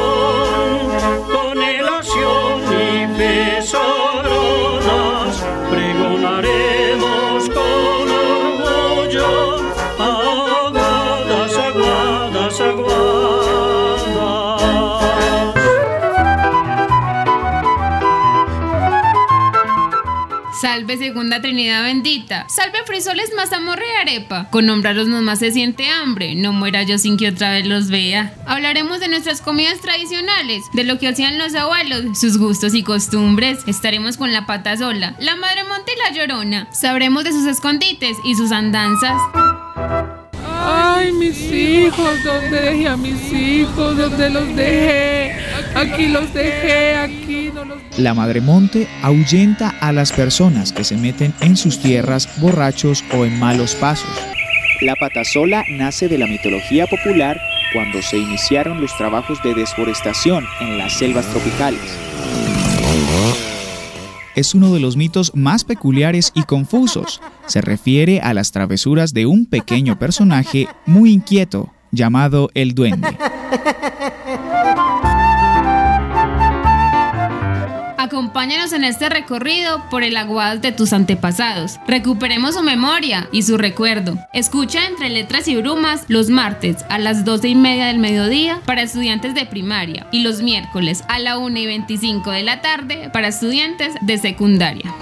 Oh. Salve segunda Trinidad bendita. Salve frisoles, mazamorra y arepa. Con nombrarlos nomás se siente hambre. No muera yo sin que otra vez los vea. Hablaremos de nuestras comidas tradicionales, de lo que hacían los abuelos, sus gustos y costumbres. Estaremos con la pata sola, la madre monte y la llorona. Sabremos de sus escondites y sus andanzas. Ay, mis hijos, ¿dónde dejé a mis hijos? ¿Dónde los dejé? Aquí los dejé, aquí La Madre Monte ahuyenta a las personas que se meten en sus tierras borrachos o en malos pasos. La patasola nace de la mitología popular cuando se iniciaron los trabajos de desforestación en las selvas tropicales. Es uno de los mitos más peculiares y confusos. Se refiere a las travesuras de un pequeño personaje muy inquieto llamado el duende. Acompáñanos en este recorrido por el aguado de tus antepasados. Recuperemos su memoria y su recuerdo. Escucha entre letras y brumas los martes a las 12 y media del mediodía para estudiantes de primaria y los miércoles a la 1 y 25 de la tarde para estudiantes de secundaria.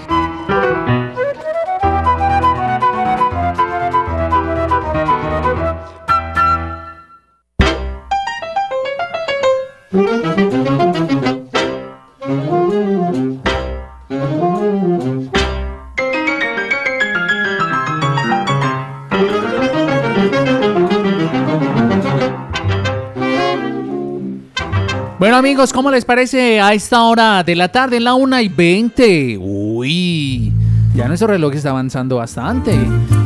Amigos, ¿cómo les parece a esta hora de la tarde en la 1 y 20? Uy, ya nuestro reloj está avanzando bastante.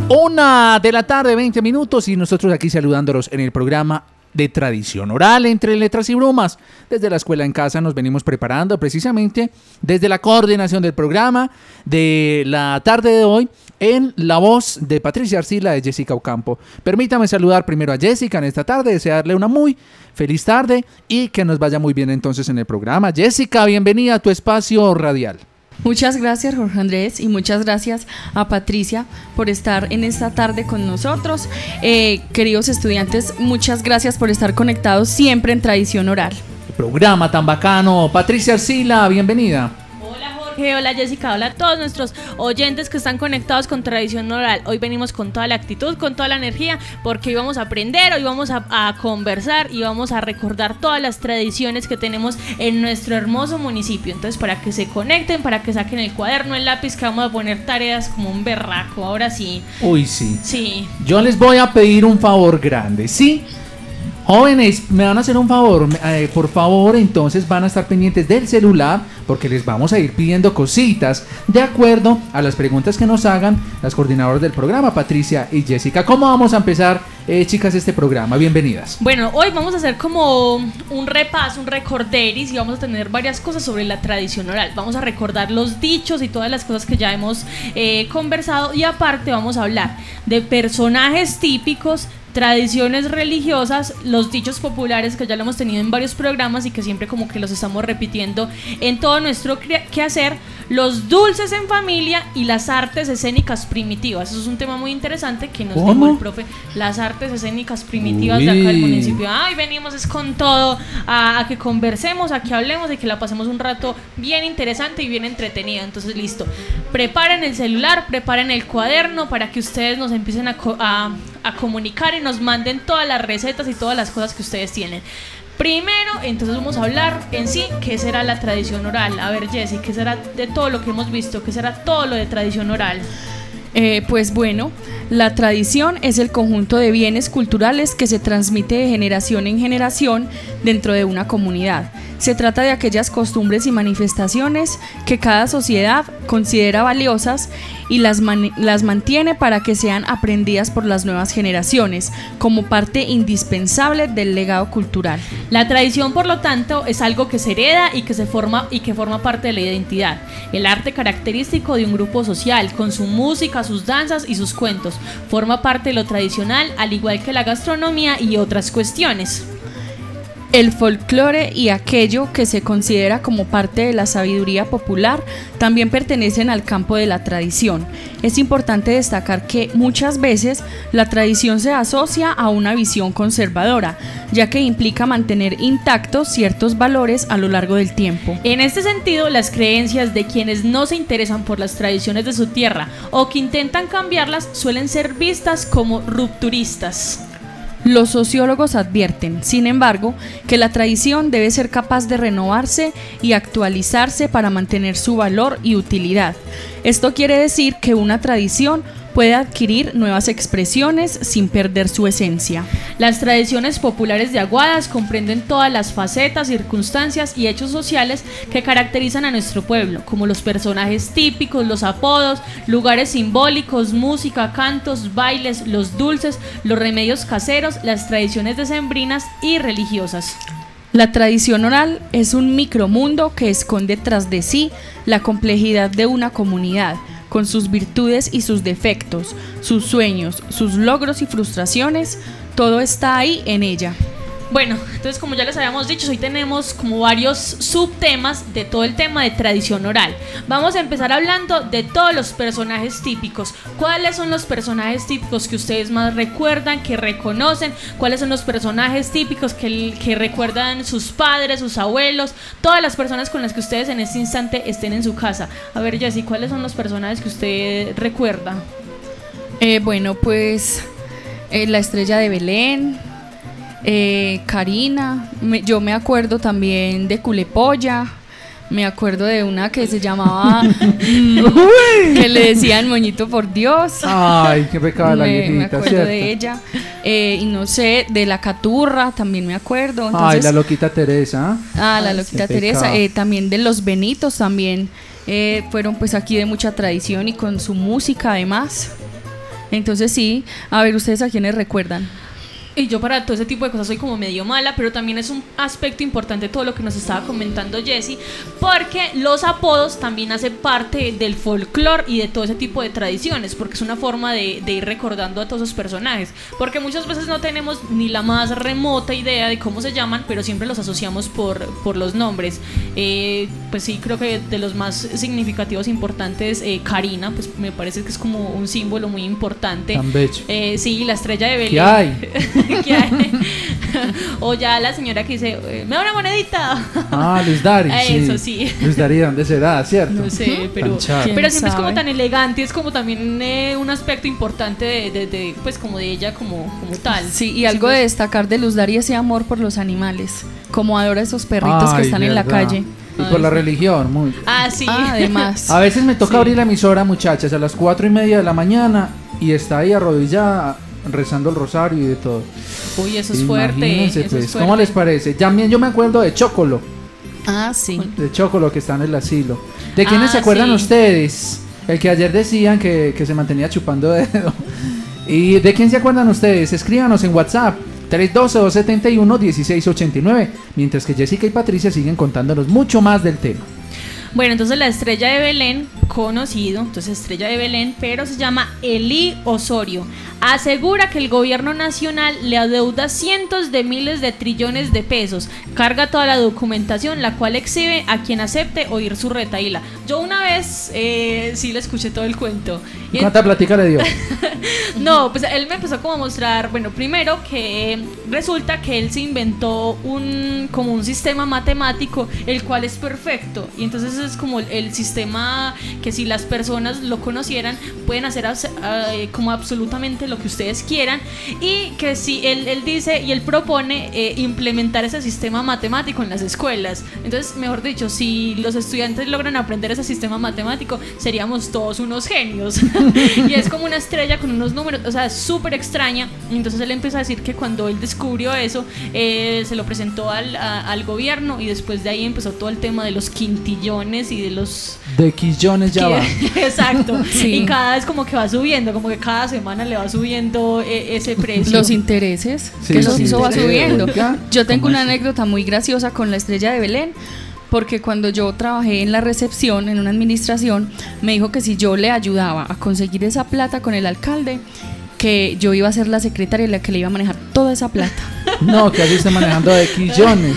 Una de la tarde, 20 minutos y nosotros aquí saludándolos en el programa de tradición oral entre letras y brumas. Desde la escuela en casa nos venimos preparando precisamente desde la coordinación del programa de la tarde de hoy en la voz de Patricia Arcila de Jessica Ocampo. Permítame saludar primero a Jessica en esta tarde, desearle una muy feliz tarde y que nos vaya muy bien entonces en el programa. Jessica, bienvenida a tu espacio radial. Muchas gracias Jorge Andrés y muchas gracias a Patricia por estar en esta tarde con nosotros. Eh, queridos estudiantes, muchas gracias por estar conectados siempre en Tradición Oral. Programa tan bacano. Patricia Arcila, bienvenida. Jorge, hola Jessica, hola a todos nuestros oyentes que están conectados con Tradición Oral. Hoy venimos con toda la actitud, con toda la energía, porque hoy vamos a aprender, hoy vamos a, a conversar y vamos a recordar todas las tradiciones que tenemos en nuestro hermoso municipio. Entonces, para que se conecten, para que saquen el cuaderno, el lápiz, que vamos a poner tareas como un berraco. Ahora sí. Uy, sí. Sí. Yo les voy a pedir un favor grande, ¿sí? Jóvenes, me van a hacer un favor, eh, por favor, entonces van a estar pendientes del celular, porque les vamos a ir pidiendo cositas de acuerdo a las preguntas que nos hagan las coordinadoras del programa, Patricia y Jessica. ¿Cómo vamos a empezar, eh, chicas, este programa? Bienvenidas. Bueno, hoy vamos a hacer como un repaso, un recorderis y vamos a tener varias cosas sobre la tradición oral. Vamos a recordar los dichos y todas las cosas que ya hemos eh, conversado y aparte vamos a hablar de personajes típicos tradiciones religiosas, los dichos populares que ya lo hemos tenido en varios programas y que siempre como que los estamos repitiendo en todo nuestro quehacer, los dulces en familia y las artes escénicas primitivas. Eso es un tema muy interesante que nos ¿Cómo? dijo el profe, las artes escénicas primitivas de acá del municipio. Ay, venimos es con todo a, a que conversemos, a que hablemos y que la pasemos un rato bien interesante y bien entretenido. Entonces, listo. Preparen el celular, preparen el cuaderno para que ustedes nos empiecen a, co- a- a comunicar y nos manden todas las recetas y todas las cosas que ustedes tienen. Primero, entonces vamos a hablar en sí qué será la tradición oral. A ver, Jessy, qué será de todo lo que hemos visto, qué será todo lo de tradición oral. Eh, pues bueno, la tradición es el conjunto de bienes culturales que se transmite de generación en generación dentro de una comunidad. Se trata de aquellas costumbres y manifestaciones que cada sociedad considera valiosas y las, las mantiene para que sean aprendidas por las nuevas generaciones como parte indispensable del legado cultural. La tradición, por lo tanto, es algo que se hereda y que se forma y que forma parte de la identidad. El arte característico de un grupo social, con su música, sus danzas y sus cuentos, forma parte de lo tradicional, al igual que la gastronomía y otras cuestiones. El folclore y aquello que se considera como parte de la sabiduría popular también pertenecen al campo de la tradición. Es importante destacar que muchas veces la tradición se asocia a una visión conservadora, ya que implica mantener intactos ciertos valores a lo largo del tiempo. En este sentido, las creencias de quienes no se interesan por las tradiciones de su tierra o que intentan cambiarlas suelen ser vistas como rupturistas. Los sociólogos advierten, sin embargo, que la tradición debe ser capaz de renovarse y actualizarse para mantener su valor y utilidad. Esto quiere decir que una tradición puede adquirir nuevas expresiones sin perder su esencia. Las tradiciones populares de Aguadas comprenden todas las facetas, circunstancias y hechos sociales que caracterizan a nuestro pueblo, como los personajes típicos, los apodos, lugares simbólicos, música, cantos, bailes, los dulces, los remedios caseros, las tradiciones decembrinas y religiosas. La tradición oral es un micromundo que esconde tras de sí la complejidad de una comunidad, con sus virtudes y sus defectos, sus sueños, sus logros y frustraciones, todo está ahí en ella. Bueno, entonces como ya les habíamos dicho, hoy tenemos como varios subtemas de todo el tema de tradición oral. Vamos a empezar hablando de todos los personajes típicos. ¿Cuáles son los personajes típicos que ustedes más recuerdan, que reconocen? ¿Cuáles son los personajes típicos que, recuerdan sus padres, sus abuelos, todas las personas con las que ustedes en este instante estén en su casa? A ver, Jessy, ¿cuáles son los personajes que usted recuerda? Eh, bueno, pues eh, la estrella de Belén, eh, Karina, me- yo me acuerdo también de Culepolla, me acuerdo de una que se llamaba, mm, que le decían Moñito por Dios. Ay, qué pecado la me, me acuerdo ¿cierto? de ella. Eh, y no sé, de la Caturra también me acuerdo. Ay, la loquita Teresa. Ah, la Ay, loquita Teresa. eh, también de los Benitos también eh, fueron pues aquí de mucha tradición y con su música además. Entonces sí, a ver, ¿ustedes a quiénes recuerdan? Y yo para todo ese tipo de cosas soy como medio mala, pero también es un aspecto importante todo lo que nos estaba comentando Jesse, porque los apodos también hacen parte del folclore y de todo ese tipo de tradiciones, porque es una forma de, de ir recordando a todos esos personajes, porque muchas veces no tenemos ni la más remota idea de cómo se llaman, pero siempre los asociamos por, por los nombres. Eh, pues sí, creo que de los más significativos importantes, eh, Karina, pues me parece que es como un símbolo muy importante. Tan bello. Eh, sí, la estrella de Belén. ¿Qué hay? ¿Qué hay? o ya la señora que dice, eh, me da una monedita. Ah, Luis Dari. Eso sí. Luis Dari, ¿dónde será? ¿Cierto? No sé, pero, pero siempre es como tan elegante, es como también eh, un aspecto importante de, de- de, pues como de ella como, como tal. Sí, y algo de destacar de Luz Dari ese amor por los animales, como adora esos perritos que están en la calle. Y por la religión, muy. Ah, sí. Ah, además. A veces me toca Sí. abrir la emisora, muchachas, a las cuatro y media de la mañana y está ahí arrodillada rezando el rosario y de todo. Uy, eso es fuerte. Eso pues, es ¿cómo fuerte. les parece? También yo me acuerdo de Chocolo. Ah, sí. De Chocolo que está en el asilo. ¿De quiénes Ah, se acuerdan sí. ustedes? El que ayer decían que, que se mantenía chupando dedo. ¿Y de quién se acuerdan ustedes? Escríbanos en WhatsApp 312-271-1689. Mientras que Jessica y Patricia siguen contándonos mucho más del tema. Bueno, entonces la estrella de Belén, conocido, entonces estrella de Belén, pero se llama Eli Osorio, asegura que el gobierno nacional le adeuda cientos de miles de trillones de pesos, carga toda la documentación, la cual exhibe a quien acepte oír su retaíla. Yo una vez eh, sí le escuché todo el cuento. ¿Cuánta plática le dio? no, pues él me empezó como a mostrar, bueno, primero que resulta que él se inventó un como un sistema matemático el cual es perfecto y entonces es como el, sistema que si las personas lo conocieran pueden hacer abs- eh, como absolutamente lo que ustedes quieran y que si él, él dice y él propone eh, implementar ese sistema matemático en las escuelas. Entonces, mejor dicho, si los estudiantes logran aprender ese sistema matemático, seríamos todos unos genios. y es como una estrella con unos números, o sea, súper extraña. Entonces él empieza a decir que cuando él descubrió eso, eh, se lo presentó al, a- al gobierno y después de ahí empezó todo el tema de los quintillones y de los... De quillones ya va. Exacto. Sí. Y cada vez como que va subiendo, como que cada semana le va subiendo eh, ese precio. Los intereses, Sí, que eso, los eso va subiendo. oiga, Yo tengo ¿cómo una anécdota muy graciosa con la estrella de Belén, porque cuando yo trabajé en la recepción, en una administración, me dijo que si yo le ayudaba a conseguir esa plata con el alcalde, que yo iba a ser la secretaria la que le iba a manejar toda esa plata. No, que así está manejando de quillones.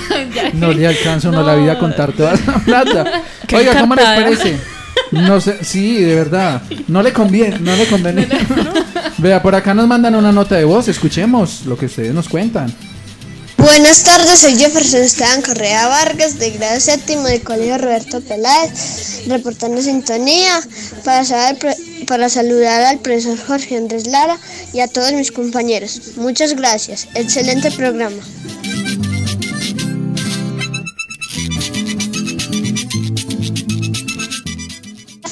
No le alcanza uno la vida a contar toda esa plata. Qué Oiga, ¿cómo les parece? No sé, sí, de verdad. No le conviene, no le conviene. Vea, por acá nos mandan una nota de voz, escuchemos lo que ustedes nos cuentan. Buenas tardes, soy Jefferson Esteban Correa Vargas, de grado séptimo del Colegio Roberto Peláez, reportando sintonía para, saber, para saludar al profesor Jorge Andrés Lara y a todos mis compañeros. Muchas gracias, excelente programa.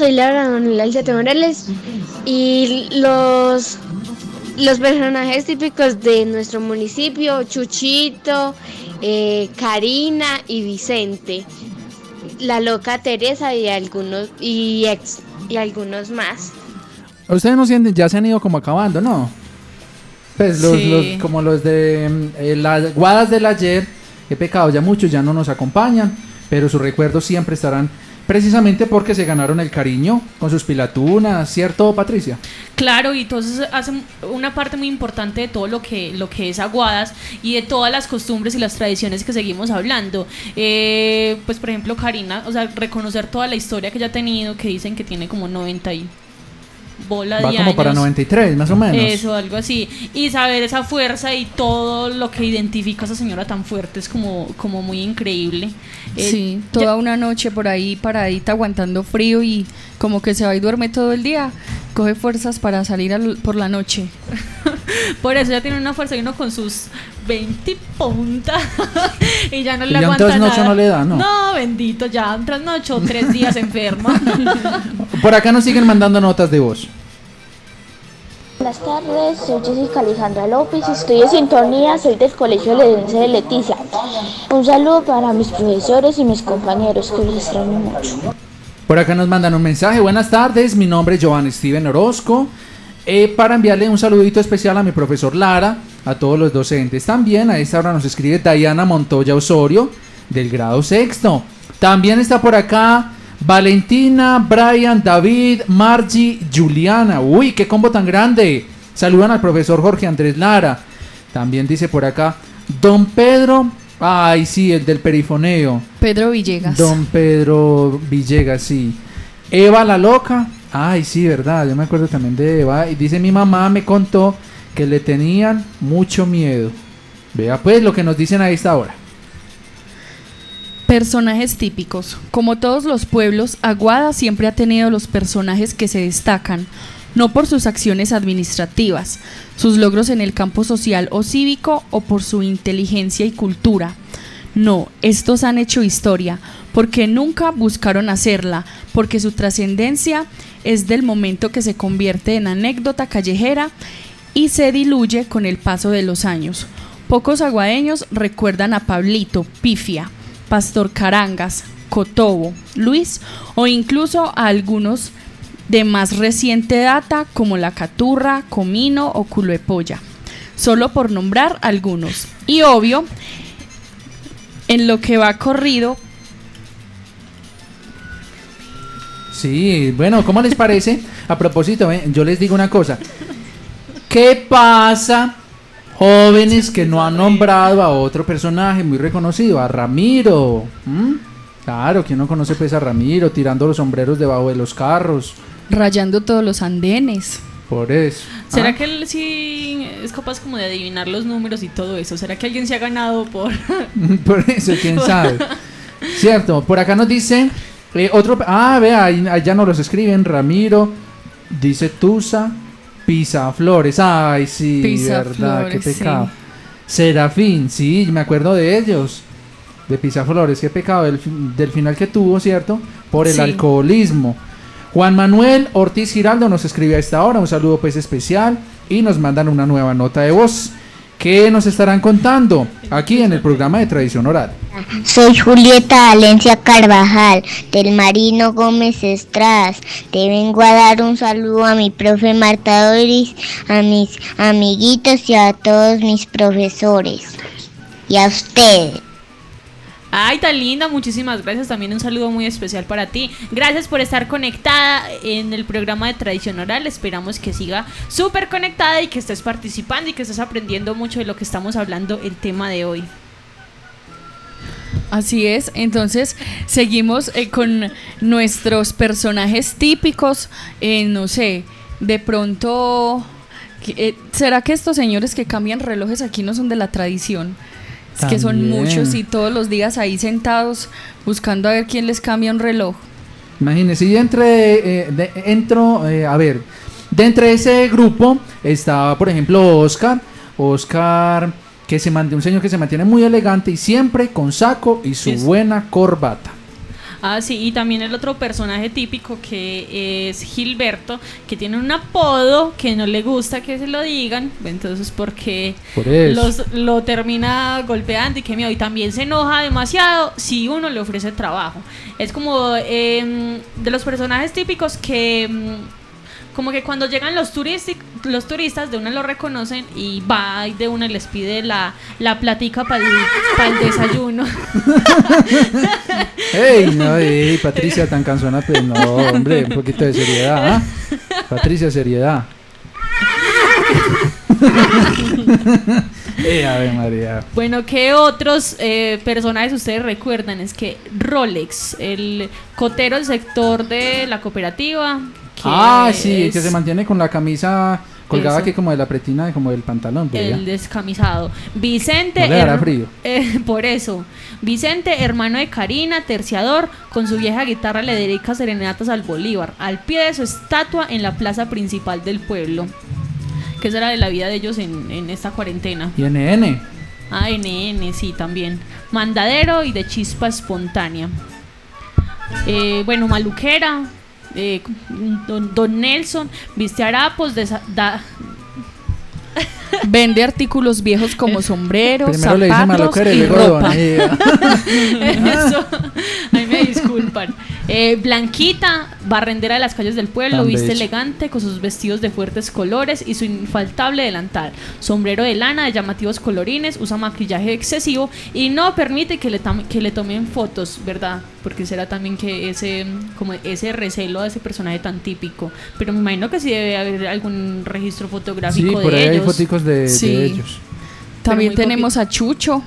Soy Laura Manuel Morales y los los personajes típicos de nuestro municipio, Chuchito, eh, Karina y Vicente, la loca Teresa y algunos y, ex- y algunos más. Ustedes no sienten, ya se han ido como acabando, ¿no? Pues los, Sí. los- como los de mm, eh, las guadas del ayer, he pecado ya muchos, ya no nos acompañan, pero sus recuerdos siempre estarán precisamente porque se ganaron el cariño con sus pilatunas, ¿cierto, Patricia? Claro, y entonces hacen una parte muy importante de todo lo que, lo que es Aguadas y de todas las costumbres y las tradiciones que seguimos hablando. Eh, pues, por ejemplo, Karina, o sea, reconocer toda la historia que ella ha tenido, que dicen que tiene como 90 y bola Va de como para años. 93, más o menos. Eso, algo así. Y saber esa fuerza y todo lo que identifica a esa señora tan fuerte es como, como muy increíble. Eh, Sí, ya- toda una noche por ahí paradita aguantando frío y como que se va y duerme todo el día, coge fuerzas para salir al- por la noche. Por eso ya tiene una fuerza y uno con sus 20 puntas y ya no Y le un aguanta trasnocho nada. no le da, ¿no? No, bendito, ya un trasnocho, tres días enferma. Por acá nos siguen mandando notas de voz. Buenas tardes, soy Jessica Alejandra López, estoy en sintonía, soy del Colegio Ledense de Leticia. Un saludo para mis profesores y mis compañeros, que los extraño mucho. Por acá nos mandan un mensaje. Buenas tardes, mi nombre es Joan Steven Orozco. Eh, para enviarle un saludito especial a mi profesor Lara, a todos los docentes. También a esta hora nos escribe Diana Montoya Osorio, del grado sexto. También está por acá Valentina, Brian, David, Margie, Juliana. Uy, qué combo tan grande. Saludan al profesor Jorge Andrés Lara. También dice por acá Don Pedro. Ay, sí, el del perifoneo. Pedro Villegas. Don Pedro Villegas, sí. Eva la loca. Ay, sí, verdad. Yo me acuerdo también de. Y dice mi mamá me contó que le tenían mucho miedo. Vea pues lo que nos dicen a esta hora. Personajes típicos. Como todos los pueblos, Aguada siempre ha tenido los personajes que se destacan, no por sus acciones administrativas, sus logros en el campo social o cívico o por su inteligencia y cultura. No, estos han hecho historia, porque nunca buscaron hacerla, porque su trascendencia es del momento que se convierte en anécdota callejera y se diluye con el paso de los años. Pocos aguadeños recuerdan a Pablito, Pifia, Pastor Carangas, Cotobo, Luis o incluso a algunos de más reciente data como la Caturra, Comino o Culo solo por nombrar algunos. Y obvio, en lo que va corrido, Sí, bueno, ¿cómo les parece? A propósito, eh, yo les digo una cosa. ¿Qué pasa, jóvenes que no han nombrado a otro personaje muy reconocido? A Ramiro. ¿m? Claro, ¿quién no conoce pues a Ramiro tirando los sombreros debajo de los carros? rayando todos los andenes. Por eso. ¿Será ¿Ah? que él sí es capaz como de adivinar los números y todo eso? ¿Será que alguien se ha ganado por...? Por eso, quién sabe. Cierto, por acá nos dice eh, otro. Ah, vea, ya nos los escriben. Ramiro, dice Tusa, Pisaflores. Ay, sí, verdad, qué Pisaflores, sí. pecado. Serafín, sí, me acuerdo de ellos. De Pisaflores, qué pecado del, del final que tuvo, ¿cierto? Por el Sí. alcoholismo. Juan Manuel Ortiz Giraldo nos escribe a esta hora, un saludo pues especial y nos mandan una nueva nota de voz. ¿Qué nos estarán contando aquí en el programa de Tradición Oral? Soy Julieta Valencia Carvajal, del Marino Gómez Estradas. Te vengo a dar un saludo a mi profe Marta Doris, a mis amiguitos y a todos mis profesores. Y a ustedes. Ay, tan linda, muchísimas gracias. También un saludo muy especial para ti. Gracias por estar conectada en el programa de Tradición Oral. Esperamos que siga súper conectada y que estés participando y que estés aprendiendo mucho de lo que estamos hablando el tema de hoy. Así es, entonces seguimos eh, con nuestros personajes típicos, eh, no sé, de pronto, eh, ¿será que estos señores que cambian relojes aquí no son de la tradición? Es que son muchos y todos los días ahí sentados buscando a ver quién les cambia un reloj. Imagínense, y entre, eh, de- entro, eh, a ver, de entre ese grupo está, por ejemplo, Oscar. Oscar, que se mantiene, un señor que se mantiene muy elegante y siempre con saco y su buena corbata. Ah, sí, y también el otro personaje típico que es Gilberto, que tiene un apodo que no le gusta que se lo digan, entonces porque Por los, lo termina golpeando y que miedo, y también se enoja demasiado si uno le ofrece trabajo. Es como em, de los personajes típicos que em, como que cuando llegan los, turistic- los turistas de una lo reconocen y va y de una les pide la, la platica para el desayuno. ¡Ey! No, ey, Patricia, tan cansona, pues no, hombre, un poquito de seriedad. ¿ah? Patricia, seriedad. Eh, María. Bueno, ¿qué otros eh, personajes ustedes recuerdan? Es que Rolex, el cotero del sector de la cooperativa. Ah, sí, es que se mantiene con la camisa colgada Eso. aquí como de la pretina, como del pantalón. pues, El descamisado. Vicente. No le frío. eh, por eso. Vicente, hermano de Karina, terciador, con su vieja guitarra le dedica serenatas al Bolívar, al pie de su estatua en la plaza principal del pueblo. ¿Qué será de la vida de ellos en, en esta cuarentena? Y NN. Ah, NN, sí, también. Mandadero y de chispa espontánea. Eh, bueno, Maluquera. Eh, don, don Nelson viste harapos de da, Vende artículos viejos como sombreros, Primero le dice zapatos y ropa. Eso, ay me disculpan. Eh, Blanquita, barrendera de las calles del pueblo, Tan viste bella. elegante con sus vestidos de fuertes colores y su infaltable delantal. Sombrero de lana de llamativos colorines, usa maquillaje excesivo y no permite que le, que le tomen fotos, ¿verdad? Porque será también que ese como ese recelo a ese personaje tan típico. Pero me imagino que sí debe haber algún registro Sí, fotográfico por de ahí hay ellos. foticos de, de Sí. ellos. También tenemos a Chucho,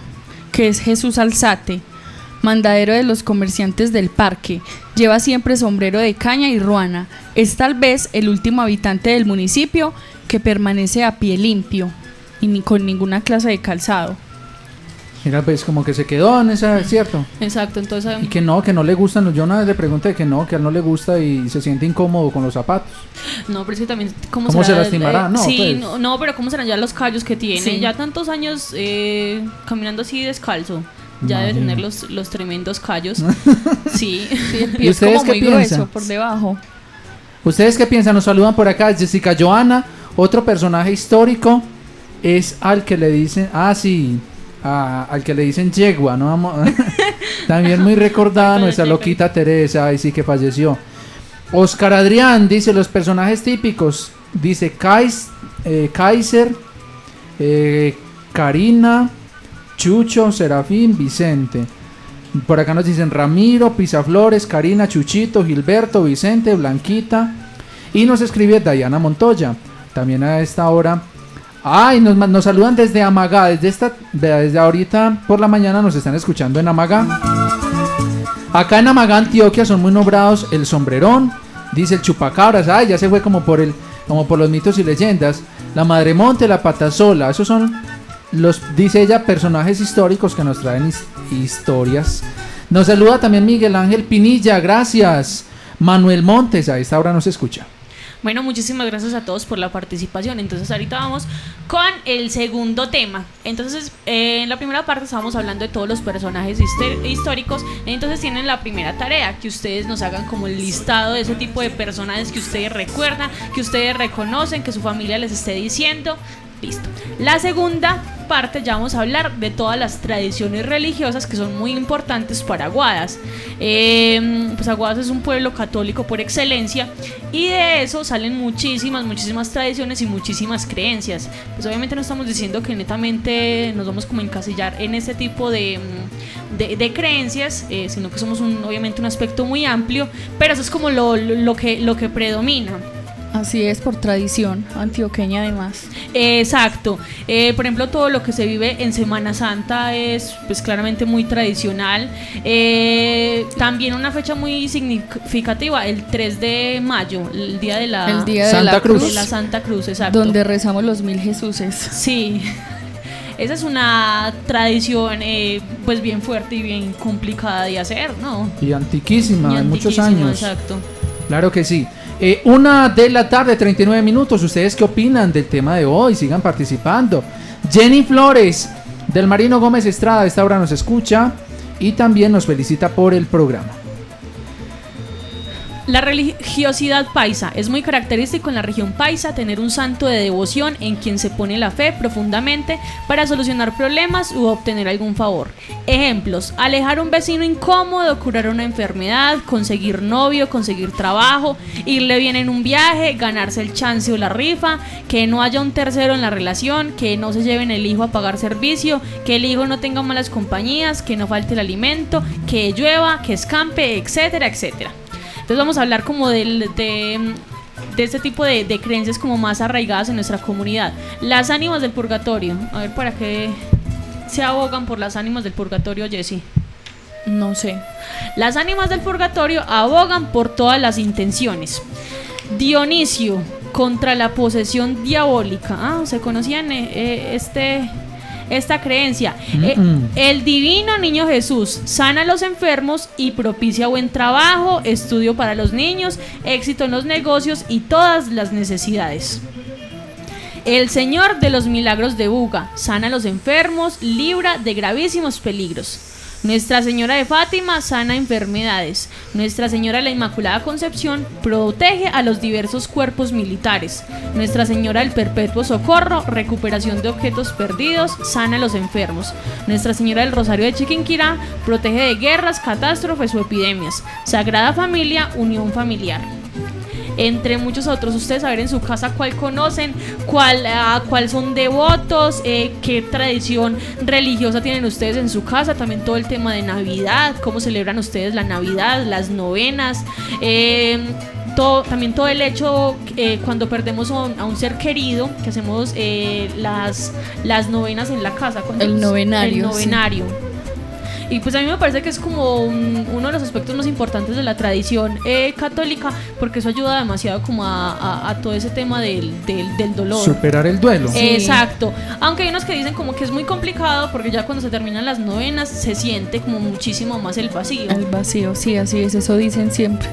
que es Jesús Alzate, mandadero de los comerciantes del parque. Lleva siempre sombrero de caña y ruana. Es tal vez el último habitante del municipio que permanece a pie limpio y ni con ninguna clase de calzado. Mira, pues como que se quedó en esa, ¿cierto? Exacto, entonces Y que no, que no le gustan. Yo una vez le pregunté que no, que a él no le gusta y se siente incómodo con los zapatos. No, pero es que también. ¿Cómo, ¿Cómo se lastimará? Eh, No, sí, pues. no, no, pero ¿cómo serán ya los callos que tiene? Sí. Ya tantos años eh, caminando así descalzo. Ya debe tener los, los tremendos callos. sí. Sí, el ¿Y pie es ustedes como qué muy grueso piensan? por debajo. ¿Ustedes qué piensan? Nos saludan por acá Jessica Joana. Otro personaje histórico es al que le dicen, ah, sí, a- al que le dicen yegua, ¿no? Vamos- También muy recordada nuestra loquita Teresa, y sí que falleció. Oscar Adrián dice los personajes típicos. Dice Kais, eh, Kaiser, eh, Karina, Chucho, Serafín, Vicente. Por acá nos dicen Ramiro, Pisaflores, Karina, Chuchito, Gilberto, Vicente, Blanquita. Y nos escribe Dayana Montoya. También a esta hora. Ay, nos, nos saludan desde Amagá. Desde, esta, desde ahorita por la mañana nos están escuchando en Amagá. Acá en Amagá, Antioquia, son muy nombrados el sombrerón, dice el chupacabras, ay, ya se fue como por el, como por los mitos y leyendas. La Madremonte, la Patasola, esos son los, dice ella, personajes históricos que nos traen his- historias. Nos saluda también Miguel Ángel Pinilla, gracias. Manuel Montes, a esta hora nos escucha. Bueno, muchísimas gracias a todos por la participación. Entonces ahorita vamos con el segundo tema. Entonces, eh, en la primera parte estábamos hablando de todos los personajes históricos. Entonces tienen la primera tarea, que ustedes nos hagan como el listado de ese tipo de personajes que ustedes recuerdan, que ustedes reconocen, que su familia les esté diciendo. Listo. La segunda parte ya vamos a hablar de todas las tradiciones religiosas que son muy importantes para Aguadas. Eh, pues Aguadas es un pueblo católico por excelencia y de eso salen muchísimas, muchísimas tradiciones y muchísimas creencias. Pues obviamente no estamos diciendo que netamente nos vamos como a encasillar en ese tipo de, mm, de, de creencias, eh, sino que somos un, obviamente un aspecto muy amplio, pero eso es como lo- lo que, lo que predomina. Así es, por tradición antioqueña además. Exacto. Eh, por ejemplo, todo lo que se vive en Semana Santa es pues claramente muy tradicional. Eh, también una fecha muy significativa, el 3 de mayo, el día de la El día de Santa la Cruz. de la Santa Cruz, exacto. Donde rezamos los mil Jesuses. Sí. Esa es una tradición eh, pues bien fuerte y bien complicada de hacer, ¿no? Y antiquísima, Y de muchos años. Exacto. Claro que sí. Eh, una de la tarde, 39 minutos. ¿Ustedes qué opinan del tema de hoy? Sigan participando. Jenny Flores, del Marino Gómez Estrada, a esta hora nos escucha y también nos felicita por el programa. La religiosidad paisa es muy característico en la región paisa tener un santo de devoción en quien se pone la fe profundamente para solucionar problemas u obtener algún favor. Ejemplos, alejar un vecino incómodo, curar una enfermedad, conseguir novio, conseguir trabajo, irle bien en un viaje, ganarse el chance o la rifa, que no haya un tercero en la relación, que no se lleven el hijo a pagar servicio, que el hijo no tenga malas compañías, que no falte el alimento, que llueva, que escampe, etcétera, etcétera. Entonces vamos a hablar como del- de, de este tipo de, de creencias como más arraigadas en nuestra comunidad. Las ánimas del purgatorio. A ver, ¿para qué se abogan por las ánimas del purgatorio, Jessie? No sé. Las ánimas del purgatorio abogan por todas las intenciones. Dionisio contra la posesión diabólica. Ah, se conocían eh, eh, este esta creencia. Eh, el divino niño Jesús sana a los enfermos y propicia buen trabajo, estudio para los niños, éxito en los negocios y todas las necesidades. El Señor de los milagros de Buga sana a los enfermos, libra de gravísimos peligros. Nuestra Señora de Fátima sana enfermedades. Nuestra Señora de la Inmaculada Concepción protege a los diversos cuerpos militares. Nuestra Señora del Perpetuo Socorro, recuperación de objetos perdidos, sana a los enfermos. Nuestra Señora del Rosario de Chiquinquirá protege de guerras, catástrofes o epidemias. Sagrada Familia, unión familiar entre muchos otros. Ustedes saben en su casa cuál conocen, cuál, a cuál son devotos, eh, qué tradición religiosa tienen ustedes en su casa, también todo el tema de Navidad, cómo celebran ustedes la Navidad, las novenas. eh, todo, también todo el hecho eh, cuando perdemos a un, a un ser querido, que hacemos eh, las, las novenas en la casa. cuando El novenario, El sí. Y pues a mí me parece que es como un- uno de los aspectos más importantes de la tradición eh, católica, porque eso ayuda demasiado como a, a- a todo ese tema del, del, del dolor. Superar el duelo. Exacto. Aunque hay unos que dicen como que es muy complicado porque ya cuando se terminan las novenas se siente como muchísimo más el vacío. El vacío, sí, así es, eso dicen siempre.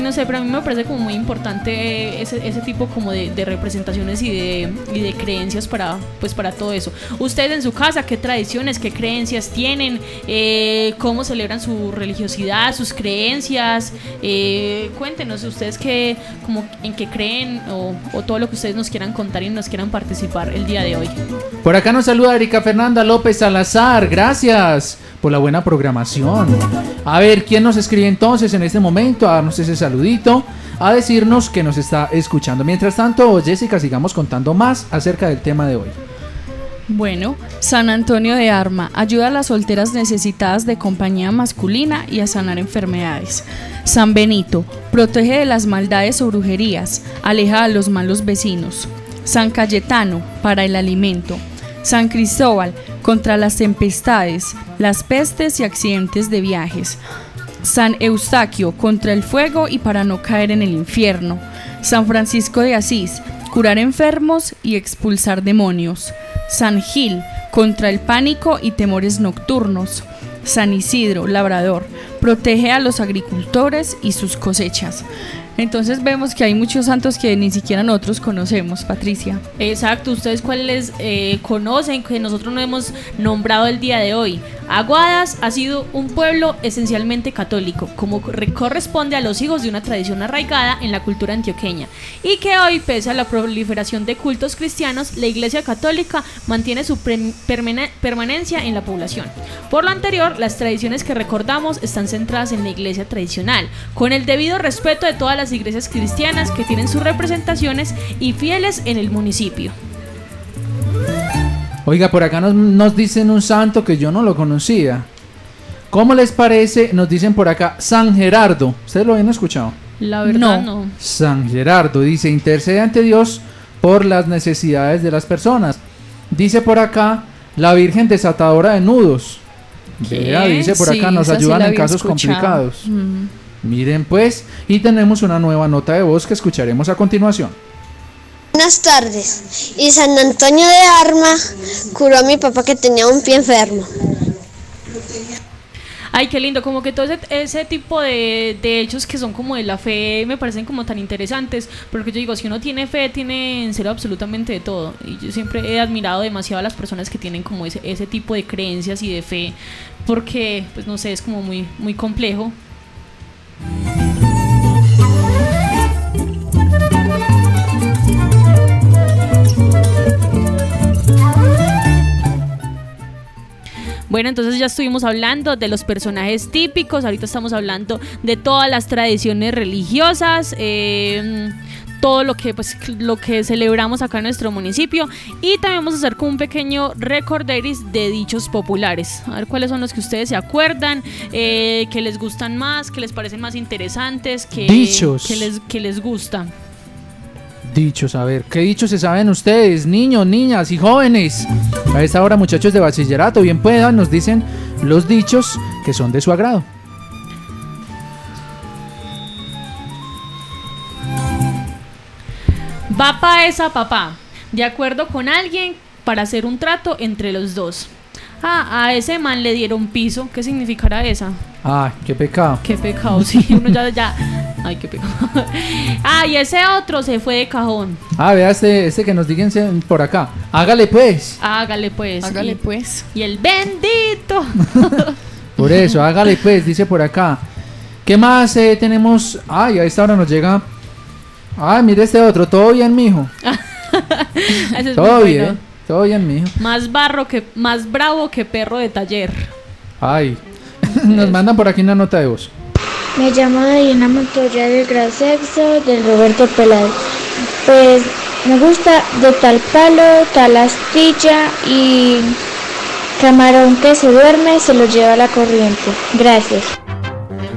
No sé, pero a mí me parece como muy importante ese, ese tipo como de, de representaciones y de, y de creencias para, pues para todo eso. Ustedes en su casa, ¿qué tradiciones, qué creencias tienen? Eh, ¿Cómo celebran su religiosidad, sus creencias? Eh, cuéntenos ustedes qué, como en qué creen o, o todo lo que ustedes nos quieran contar y nos quieran participar el día de hoy. Por acá nos saluda Erika Fernanda López Salazar. Gracias por la buena programación. A ver, ¿quién nos escribe entonces en este momento? A darnos ese saludito, a decirnos que nos está escuchando. Mientras tanto, Jessica, sigamos contando más acerca del tema de hoy. Bueno, San Antonio de Arma ayuda a las solteras necesitadas de compañía masculina y a sanar enfermedades. San Benito protege de las maldades o brujerías, aleja a los malos vecinos. San Cayetano para el alimento. San Cristóbal contra las tempestades, las pestes y accidentes de viajes. San Eustaquio contra el fuego y para no caer en el infierno. San Francisco de Asís, curar enfermos y expulsar demonios. San Gil, contra el pánico y temores nocturnos. San Isidro, labrador, protege a los agricultores y sus cosechas. Entonces vemos que hay muchos santos que ni siquiera nosotros conocemos, Patricia. Exacto, ustedes cuáles eh, conocen que nosotros no hemos nombrado el día de hoy. Aguadas ha sido un pueblo esencialmente católico, como re- corresponde a los hijos de una tradición arraigada en la cultura antioqueña, y que hoy, pese a la proliferación de cultos cristianos, la Iglesia Católica mantiene su permanencia en la población. Por lo anterior, las tradiciones que recordamos están centradas en la iglesia tradicional, con el debido respeto de todas las iglesias cristianas que tienen sus representaciones y fieles en el municipio. Oiga, por acá nos, nos dicen un santo que yo no lo conocía. ¿Cómo les parece? Nos dicen por acá San Gerardo. ¿Ustedes lo habían escuchado? La verdad no. San Gerardo dice, intercede ante Dios por las necesidades de las personas. Dice por acá, la Virgen desatadora de nudos. Vea, dice por acá, Sí, nos sí ayudan la en casos escuchado. complicados. Mm. Miren pues, y tenemos una nueva nota de voz que escucharemos a continuación. Buenas tardes. Y San Antonio de Arma curó a mi papá que tenía un pie enfermo. Ay, qué lindo, como que todo ese, ese tipo de, de hechos que son como de la fe me parecen como tan interesantes, porque yo digo, si uno tiene fe, tiene en serio absolutamente de todo. Y yo siempre he admirado demasiado a las personas que tienen como ese, ese tipo de creencias y de fe, porque, pues no sé, es como muy, muy complejo. Bueno, entonces ya estuvimos hablando de los personajes típicos, ahorita estamos hablando de todas las tradiciones religiosas, eh, todo lo que pues lo que celebramos acá en nuestro municipio y también vamos a hacer como un pequeño recorderis de dichos populares. A ver cuáles son los que ustedes se acuerdan, eh, que les gustan más, que les parecen más interesantes, que, Dichos. que les que les gusta. Dichos, a ver, ¿qué dichos se saben ustedes, niños, niñas y jóvenes? A esta hora, muchachos de bachillerato, bien puedan, nos dicen los dichos que son de su agrado. Va pa esa papá, de acuerdo con alguien para hacer un trato entre los dos. Ah, a ese man le dieron piso. ¿Qué significará esa? Ay, qué pecado. Qué pecado, sí, uno ya, ya. Ay, qué pecado. Ah, y ese otro se fue de cajón. Ah, vea este, este que nos digan por acá. Hágale pues. Hágale pues. Hágale Y- pues. Y el bendito. Por eso, hágale pues, dice por acá. ¿Qué más eh, tenemos? Ay, a esta hora nos llega. Ay, mire este otro, todo bien, mijo. Ese es Todo muy bien, bueno. todo bien, mijo. Más barro que, más bravo que perro de taller. Ay, nos mandan por aquí una nota de voz. Me llamo Diana Montoya del grado sexto del Roberto Peláez. Pues me gusta de tal palo, tal astilla y camarón que se duerme se lo lleva la corriente. Gracias.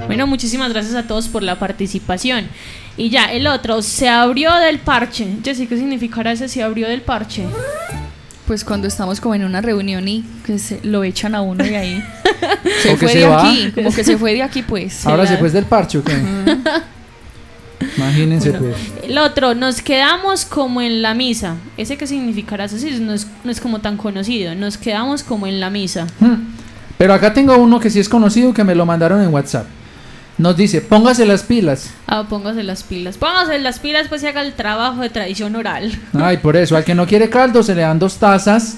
Bueno, muchísimas gracias a todos por la participación. Y ya, el otro, se abrió del parche. Jessy, ¿qué significará ese se abrió del parche? Pues cuando estamos como en una reunión y que se lo echan a uno de ahí. Se O que fue se de va. aquí, como que se fue de aquí pues. Ahora se pues del parche, ¿o qué? Imagínense Bueno, pues. El otro, nos quedamos como en la misa. ¿Ese qué significará? Ese sí no es, no es como tan conocido. Nos quedamos como en la misa. Pero acá tengo uno que sí es conocido que me lo mandaron en WhatsApp. Nos dice, póngase las pilas. Ah, póngase las pilas. Póngase las pilas, pues se haga el trabajo de tradición oral. Ay, por eso, al que no quiere caldo se le dan dos tazas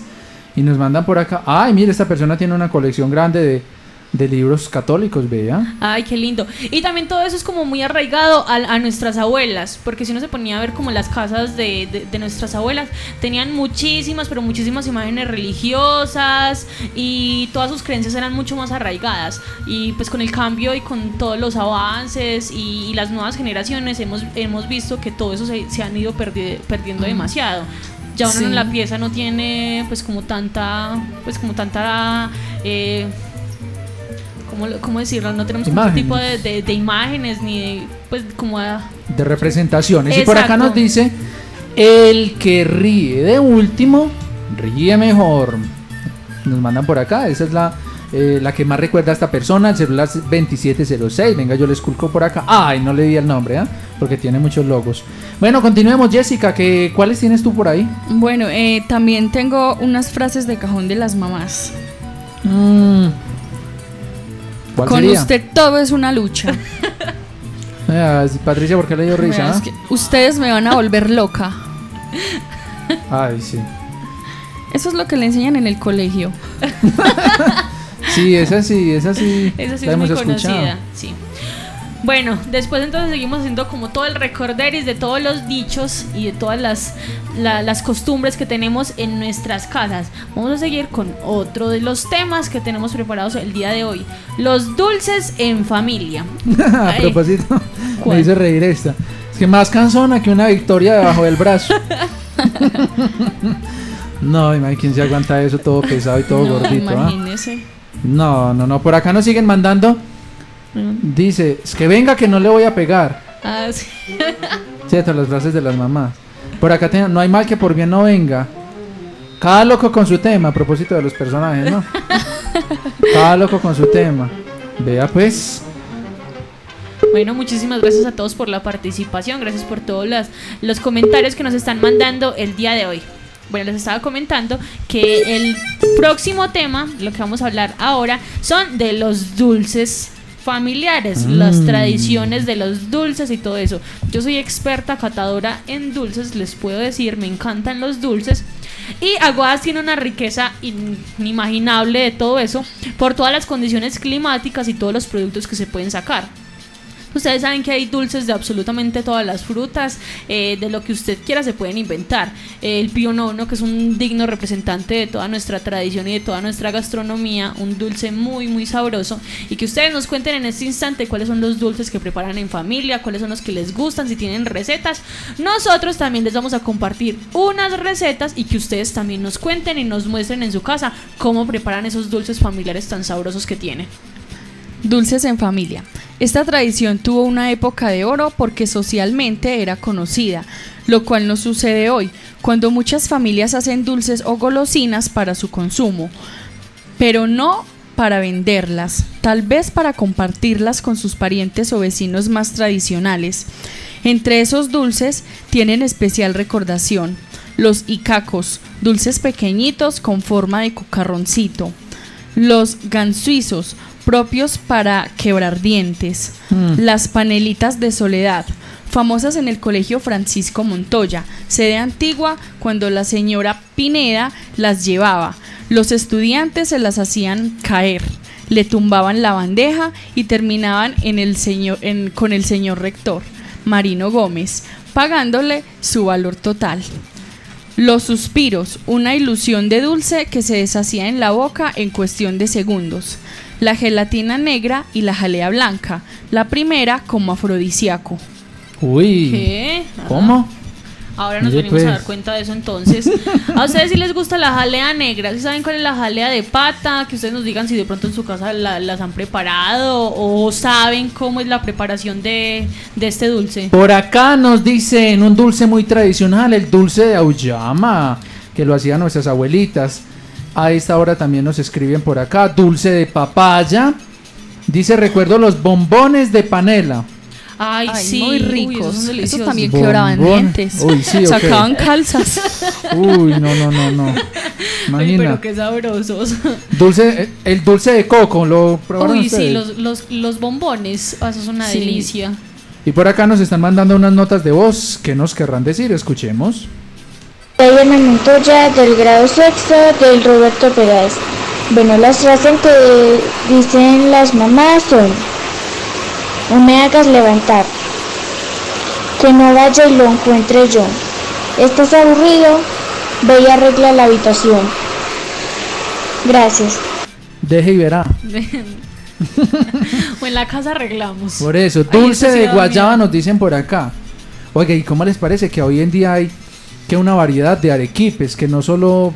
y nos mandan por acá. Ay, mire, esta persona tiene una colección grande de, de libros católicos, vea. Ay, qué lindo. Y también todo eso es como muy arraigado a, a nuestras abuelas, porque si uno se ponía a ver como las casas de, de- de nuestras abuelas, tenían muchísimas, pero muchísimas imágenes religiosas y todas sus creencias eran mucho más arraigadas. Y pues con el cambio y con todos los avances y, y las nuevas generaciones hemos, hemos visto que todo eso se, se han ido perdi- perdiendo demasiado. Ya uno Sí. en la pieza no tiene pues como tanta, pues como tanta... eh, ¿cómo, cómo decirlo? No tenemos ningún tipo de, de- de imágenes ni de, pues como a- De representaciones. Y por acá Exacto. nos dice, el que ríe de último, ríe mejor. Nos mandan por acá, esa es la, eh, la que más recuerda a esta persona, el celular es 2706. Venga, yo le esculco por acá. Ay, no le di el nombre, ¿ah? Porque tiene muchos logos. Bueno, continuemos, Jessica, que, ¿cuáles tienes tú por ahí? Bueno, eh, también tengo unas frases de cajón de las mamás. Mm. ¿Cuál Con sería? usted todo es una lucha. Ah, Patricia, ¿por qué le dio risa? Ah? que ustedes me van a volver loca. Ay, sí. Eso es lo que le enseñan en el colegio. Sí, esa sí, esa sí. Esa sí la es muy hemos escuchado. conocida, sí. Bueno, después entonces seguimos haciendo como todo el recorderis de todos los dichos y de todas las, la- las costumbres que tenemos en nuestras casas. Vamos a seguir con otro de los temas que tenemos preparados el día de hoy. Los dulces en familia. a propósito, me hizo reír esta. Es que más cansona que una victoria debajo del brazo. no, imagínate quién se aguanta eso todo pesado y todo No, gordito. ¿ah? imagínese. No, no, no. Por acá nos siguen mandando. Dice, es que venga que no le voy a pegar. Ah, sí. Cierto, las frases de las mamás. Por acá ten- no hay mal que por bien no venga. Cada loco con su tema, a propósito de los personajes, ¿no? Cada loco con su tema. Vea pues. Bueno, muchísimas gracias a todos por la participación, gracias por todos las- los comentarios que nos están mandando el día de hoy. Bueno, les estaba comentando que el próximo tema, lo que vamos a hablar ahora, son de los dulces familiares, Mm. las tradiciones de los dulces y todo eso. Yo soy experta catadora en dulces, les puedo decir, me encantan los dulces. Y Aguadas tiene una riqueza inimaginable de todo eso por todas las condiciones climáticas y todos los productos que se pueden sacar. Ustedes saben que hay dulces de absolutamente todas las frutas, eh, de lo que usted quiera se pueden inventar. Eh, el pionono, que es un digno representante de toda nuestra tradición y de toda nuestra gastronomía, un dulce muy, muy sabroso. Y que ustedes nos cuenten en este instante cuáles son los dulces que preparan en familia, cuáles son los que les gustan, si tienen recetas. Nosotros también les vamos a compartir unas recetas y que ustedes también nos cuenten y nos muestren en su casa cómo preparan esos dulces familiares tan sabrosos que tienen. Dulces en familia. Esta tradición tuvo una época de oro porque socialmente era conocida, lo cual no sucede hoy, cuando muchas familias hacen dulces o golosinas para su consumo, pero no para venderlas, tal vez para compartirlas con sus parientes o vecinos más tradicionales. Entre esos dulces tienen especial recordación los icacos, dulces pequeñitos con forma de cucarroncito, los gansuizos, propios para quebrar dientes, Mm. las panelitas de soledad, famosas en el Colegio Francisco Montoya, sede antigua cuando la señora Pineda las llevaba. Los estudiantes se las hacían caer, le tumbaban la bandeja y terminaban en el señor, en- con el señor rector, Marino Gómez, pagándole su valor total. Los suspiros, una ilusión de dulce que se deshacía en la boca en cuestión de segundos. La gelatina negra y la jalea blanca, la primera como afrodisíaco. Uy. ¿Qué? ¿Cómo? Ahora nos venimos a pues. dar cuenta de eso entonces. A ustedes si les gusta la jalea negra, si saben cuál es la jalea de pata, que ustedes nos digan si de pronto en su casa la- las han preparado o saben cómo es la preparación de, de este dulce. Por acá nos dicen un dulce muy tradicional, el dulce de auyama, que lo hacían nuestras abuelitas. A esta hora también nos escriben por acá, dulce de papaya. Dice, recuerdo los bombones de panela. Ay, Ay, sí. muy Uy, ricos. deliciosos. también quebraban dientes. Uy, sí. Sacaban calzas. Uy, no, no, no, no. Imagina. pero qué sabrosos. Dulce, eh, el dulce de coco, ¿lo probaron Uy, ustedes? sí, los, los, los bombones. Ah, Eso es una Sí. delicia. Y por acá nos están mandando unas notas de voz. ¿Qué nos querrán decir? Escuchemos. Soy Ana Montoya del grado sexto del Roberto Peláez. Bueno, las frases que dicen las mamás son No me hagas levantar, que no vaya y lo encuentre yo. ¿Estás aburrido? Ve y arregla la habitación. Gracias. Deje y verá. o en la casa arreglamos. Por eso, dulce de guayaba nos dicen por acá. Oiga, ¿y cómo les parece que hoy en día hay que una variedad de arequipes? Que no solo,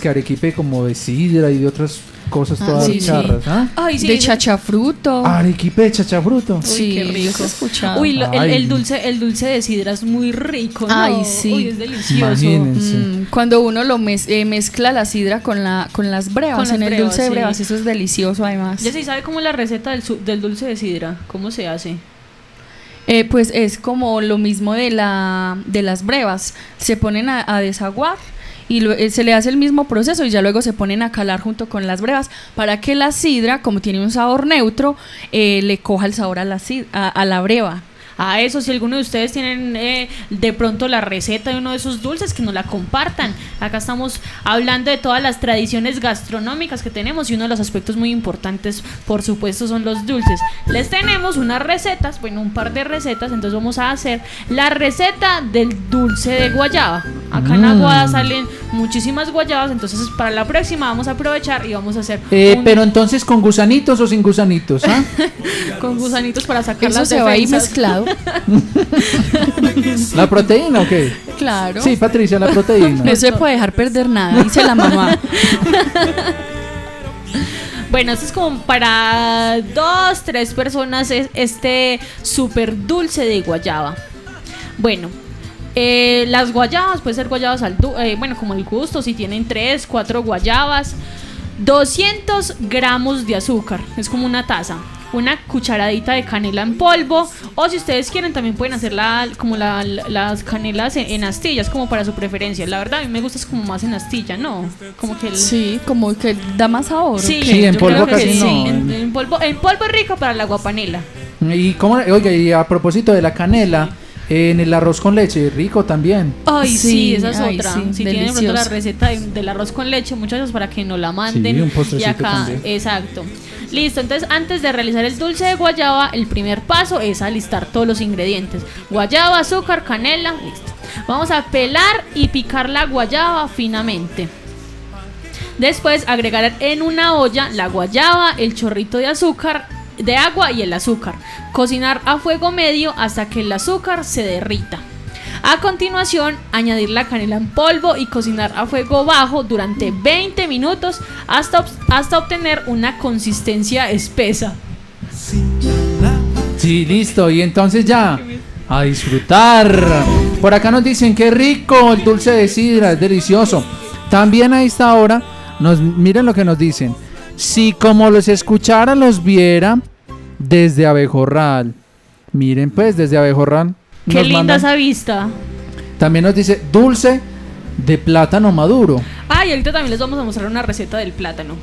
que arequipe como de sidra y de otras cosas Ah, todas sí, sí. charras, ¿ah? Ay, sí. de chachafruto. Arequipe de chachafruto. sí, qué rico. Uy, lo- el, el dulce, el dulce de sidra es muy rico, ¿no? Ay, sí. Uy, es delicioso. Mm, cuando uno lo mez- eh, mezcla la sidra con la con las brevas, Con las en el dulce de sí. brevas, eso es delicioso además. Ya se sabe cómo es la receta del, su- del dulce de sidra. ¿Cómo se hace? Eh, pues es como lo mismo de la de las brevas, se ponen a, desaguar y lo- eh, se le hace el mismo proceso y ya luego se ponen a calar junto con las brevas para que la sidra, como tiene un sabor neutro, eh, le coja el sabor a la a, a la breva. A eso, si alguno de ustedes tienen eh, de pronto la receta de uno de esos dulces, que nos la compartan. Acá estamos hablando de todas las tradiciones gastronómicas que tenemos y uno de los aspectos muy importantes, por supuesto, son los dulces. Les tenemos unas recetas, bueno, un par de recetas, entonces vamos a hacer la receta del dulce de guayaba. Acá en Mm. Aguada salen muchísimas guayabas, entonces para la próxima vamos a aprovechar y vamos a hacer Eh, un- pero entonces con gusanitos o sin gusanitos, ¿ah? con gusanitos para sacar Eso las se va ahí defensas. ¿La proteína o qué? Claro. Sí, Patricia, la proteína. No se puede dejar perder nada, dice la mamá. Bueno, esto es como para dos, tres personas es este súper dulce de guayaba. Bueno, eh, las guayabas, puede ser guayabas al du- eh, bueno, como el gusto, si tienen tres, cuatro guayabas. 200 gramos de azúcar, es como una taza. Una cucharadita de canela en polvo. O si ustedes quieren, también pueden hacer la, como la- la- las canelas en, en astillas, como para su preferencia. La verdad, a mí me gusta es como más en astilla, ¿no? Como que el, Sí, como que da más sabor. ¿o Sí, en yo polvo creo que casi sí. no. En, en polvo, en polvo es rico para la guapanela. Y cómo, oiga, y a propósito de la canela, en el arroz con leche, rico también. Ay, sí, Sí, esa es ay, otra. sí, si tienen de pronto la delicioso. receta de- del arroz con leche, muchas gracias para que nos la manden. Sí, un y acá, también. exacto. Listo, entonces antes de realizar el dulce de guayaba, el primer paso es alistar todos los ingredientes. Guayaba, azúcar, canela, listo. Vamos a pelar y picar la guayaba finamente. Después agregar en una olla la guayaba, el chorrito de azúcar, de agua y el azúcar. Cocinar a fuego medio hasta que el azúcar se derrita. A continuación, añadir la canela en polvo y cocinar a fuego bajo durante 20 minutos hasta, hasta obtener una consistencia espesa. Sí, listo. Y entonces ya, a disfrutar. Por acá nos dicen que rico el dulce de sidra, es delicioso. También a esta hora, nos, miren lo que nos dicen. Si como los escuchara, los viera desde Abejorral. Miren pues, desde Abejorral. Qué linda mandan- esa vista. También nos dice dulce de plátano maduro. Ah, y ahorita también les vamos a mostrar una receta del plátano.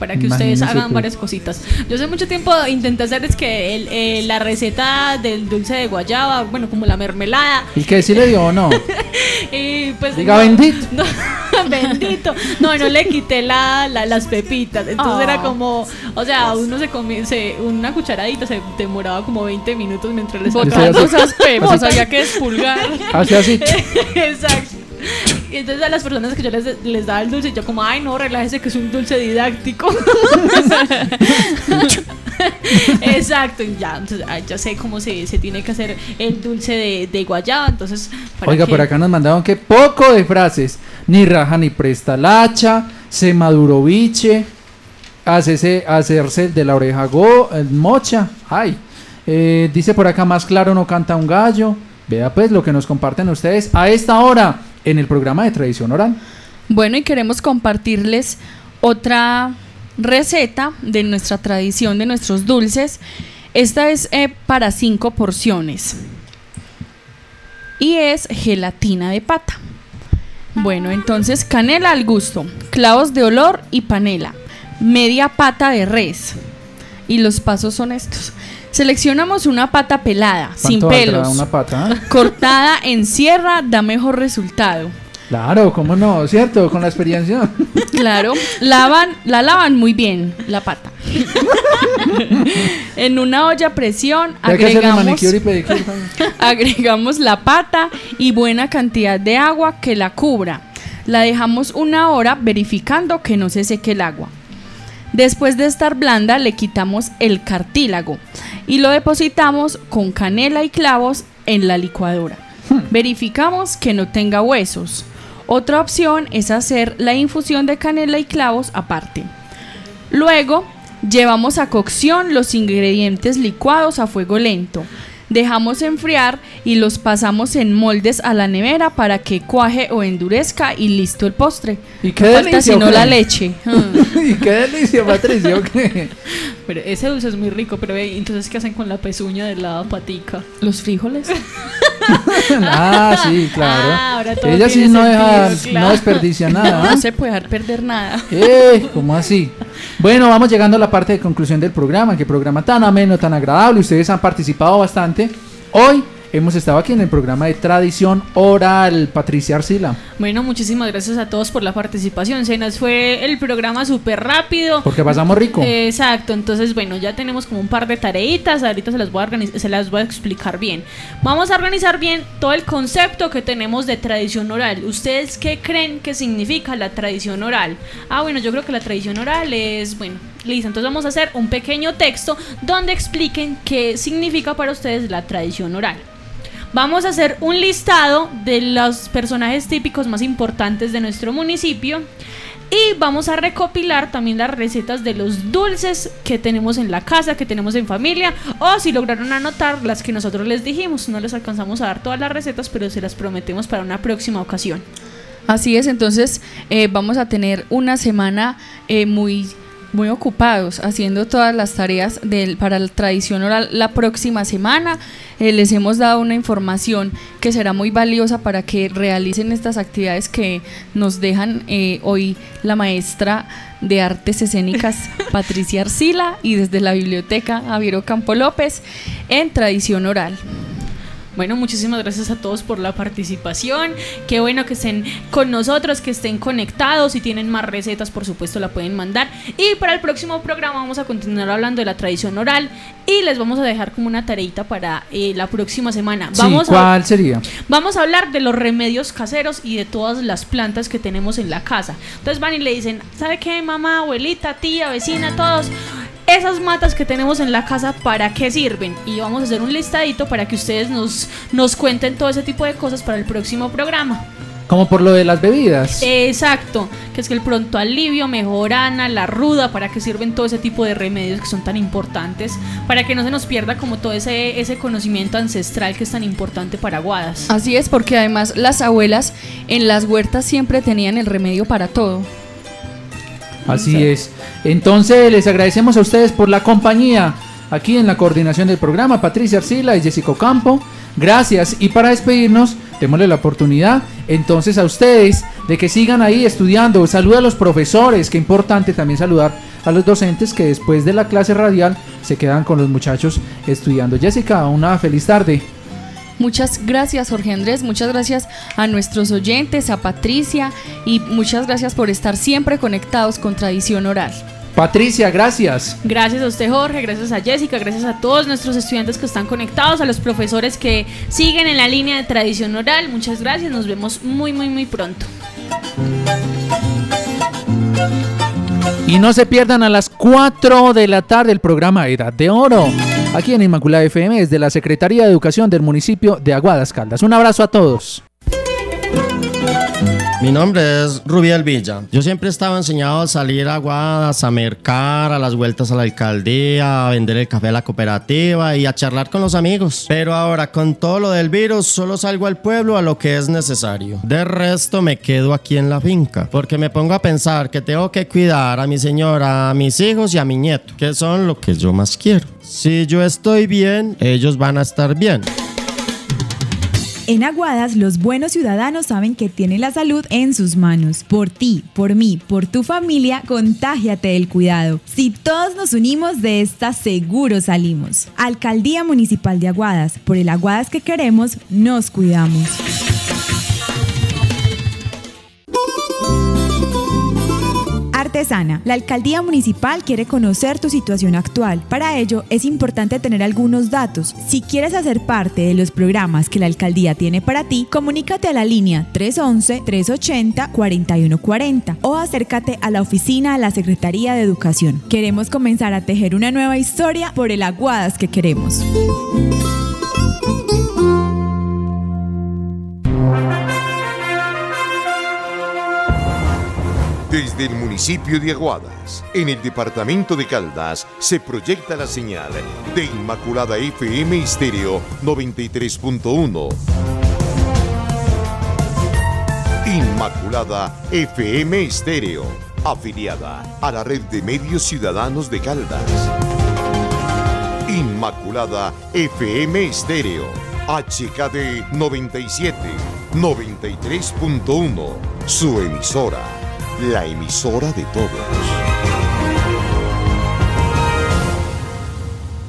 Para que ustedes hagan pues. varias cositas. Yo hace mucho tiempo intenté hacer es que el- eh, la receta del dulce de guayaba, bueno, como la mermelada. ¿Y qué si le dio o no? Y pues. Diga no- bendito. no, bendito. No, no le quité la, la- las pepitas. Entonces Ah. era como. O sea, uno se comía. se- una cucharadita se demoraba como 20 minutos mientras le Botando sacaba. esas pepas, había que expulgar. Hace así. Exacto. Y entonces a las personas que yo les, les daba el dulce, yo como, ay no, relájese que es un dulce didáctico. Exacto, y ya, entonces ay, ya sé cómo se, se tiene que hacer el dulce de, de guayaba, entonces... para Oiga, por acá nos mandaron que poco de frases. Ni raja ni presta lacha, se maduro biche, hacerse, hacerse de la oreja go, el mocha. Ay, Eh, dice por acá más claro no canta un gallo. Vea pues lo que nos comparten ustedes a esta hora en el programa de tradición oral. Bueno, y queremos compartirles otra receta de nuestra tradición, de nuestros dulces. Esta es eh, para cinco porciones. Y es gelatina de pata. Bueno, entonces canela al gusto, clavos de olor y panela, media pata de res. Y los pasos son estos. Seleccionamos una pata pelada, sin ¿Cuánto valdrá pelos. Una pata. Cortada en sierra da mejor resultado. Claro, cómo no, ¿cierto? Con la experiencia. Claro, lavan, la lavan muy bien, la pata. en una olla a presión agregamos, y agregamos la pata y buena cantidad de agua que la cubra. La dejamos una hora verificando que no se seque el agua. Después de estar blanda le quitamos el cartílago y lo depositamos con canela y clavos en la licuadora. Verificamos que no tenga huesos. Otra opción es hacer la infusión de canela y clavos aparte. Luego, llevamos a cocción los ingredientes licuados a fuego lento. Dejamos enfriar y los pasamos en moldes a la nevera para que cuaje o endurezca y listo el postre. ¿Y qué No falta delicia, sino la leche. y qué delicia, Patricia, ¿o qué? Pero ese dulce es muy rico, pero entonces ¿qué hacen con la pezuña de la patica? Los frijoles. Ah, sí, claro. Ah, ahora todo Ella sí no deja, claro. no desperdicia nada. ¿ah? No se puede dejar perder nada. Eh, ¿cómo así? Bueno, vamos llegando a la parte de conclusión del programa. Qué programa tan ameno, tan agradable. Ustedes han participado bastante. Hoy hemos estado aquí en el programa de tradición oral. Patricia Arcila. Bueno, muchísimas gracias a todos por la participación. Se nos fue el programa súper rápido. Porque pasamos rico. Exacto, entonces bueno, ya tenemos como un par de tareitas, ahorita se las voy a se las voy a explicar bien. Vamos a organizar bien todo el concepto que tenemos de tradición oral. ¿Ustedes qué creen que significa la tradición oral? Ah, bueno, yo creo que la tradición oral es, bueno, listo, entonces vamos a hacer un pequeño texto donde expliquen qué significa para ustedes la tradición oral. Vamos a hacer un listado de los personajes típicos más importantes de nuestro municipio y vamos a recopilar también las recetas de los dulces que tenemos en la casa, que tenemos en familia, o si lograron anotar las que nosotros les dijimos. No les alcanzamos a dar todas las recetas, pero se las prometemos para una próxima ocasión. Así es, entonces eh, vamos a tener una semana eh, muy, muy ocupados haciendo todas las tareas del, para la tradición oral la próxima semana. Eh, les hemos dado una información que será muy valiosa para que realicen estas actividades que nos dejan eh, hoy la maestra de artes escénicas Patricia Arcila y desde la biblioteca Javiero Campo López en tradición oral. Bueno, muchísimas gracias a todos por la participación. Qué bueno que estén con nosotros, que estén conectados. Si tienen más recetas, por supuesto, la pueden mandar. Y para el próximo programa vamos a continuar hablando de la tradición oral y les vamos a dejar como una tareita para eh, la próxima semana. Sí, Vamos a ¿cuál sería? Vamos a hablar de los remedios caseros y de todas las plantas que tenemos en la casa. Entonces van y le dicen, ¿sabe qué, mamá, abuelita, tía, vecina, todos? Esas matas que tenemos en la casa, ¿para qué sirven? Y vamos a hacer un listadito para que ustedes nos, nos cuenten todo ese tipo de cosas para el próximo programa. Como por lo de las bebidas. Exacto, que es que el pronto alivio, mejorana, la ruda, para que sirven todo ese tipo de remedios que son tan importantes, para que no se nos pierda como todo ese, ese conocimiento ancestral que es tan importante para Aguadas. Así es, porque además las abuelas en las huertas siempre tenían el remedio para todo. Así es. Entonces les agradecemos a ustedes por la compañía aquí en la coordinación del programa, Patricia Arcila y Jessica Campo. Gracias. Y para despedirnos, démosle la oportunidad entonces a ustedes de que sigan ahí estudiando. Saluda a los profesores, qué importante también saludar a los docentes que después de la clase radial se quedan con los muchachos estudiando. Jessica, una feliz tarde. Muchas gracias Jorge Andrés, muchas gracias a nuestros oyentes, a Patricia y muchas gracias por estar siempre conectados con Tradición Oral. Patricia, gracias. Gracias a usted Jorge, gracias a Jessica, gracias a todos nuestros estudiantes que están conectados, a los profesores que siguen en la línea de tradición oral. Muchas gracias, nos vemos muy muy muy pronto. Y no se pierdan a las 4 de la tarde el programa Edad de Oro, aquí en Inmaculada FM, desde la Secretaría de Educación del municipio de Aguadas Caldas. Un abrazo a todos. Mi nombre es Rubiel Villa. Yo siempre estaba enseñado a salir a Guadas, a mercar, a las vueltas a la alcaldía, a vender el café a la cooperativa y a charlar con los amigos. Pero ahora, con todo lo del virus, solo salgo al pueblo a lo que es necesario. De resto, me quedo aquí en la finca. Porque me pongo a pensar que tengo que cuidar a mi señora, a mis hijos y a mi nieto, que son lo que yo más quiero. Si yo estoy bien, ellos van a estar bien. En Aguadas, los buenos ciudadanos saben que tienen la salud en sus manos. Por ti, por mí, por tu familia, contágiate del cuidado. Si todos nos unimos, de esta seguro salimos. Alcaldía Municipal de Aguadas, por el Aguadas que queremos, nos cuidamos. Artesana, la alcaldía municipal quiere conocer tu situación actual. Para ello es importante tener algunos datos. Si quieres hacer parte de los programas que la alcaldía tiene para ti, comunícate a la línea 311-380-4140 o acércate a la oficina de la Secretaría de Educación. Queremos comenzar a tejer una nueva historia por el Aguadas que queremos. Desde el municipio de Aguadas, en el departamento de Caldas, se proyecta la señal de Inmaculada FM Estéreo 93.1. Inmaculada FM Estéreo, afiliada a la red de medios ciudadanos de Caldas. Inmaculada FM Estéreo, HKD 97, 93.1, su emisora la emisora de todos.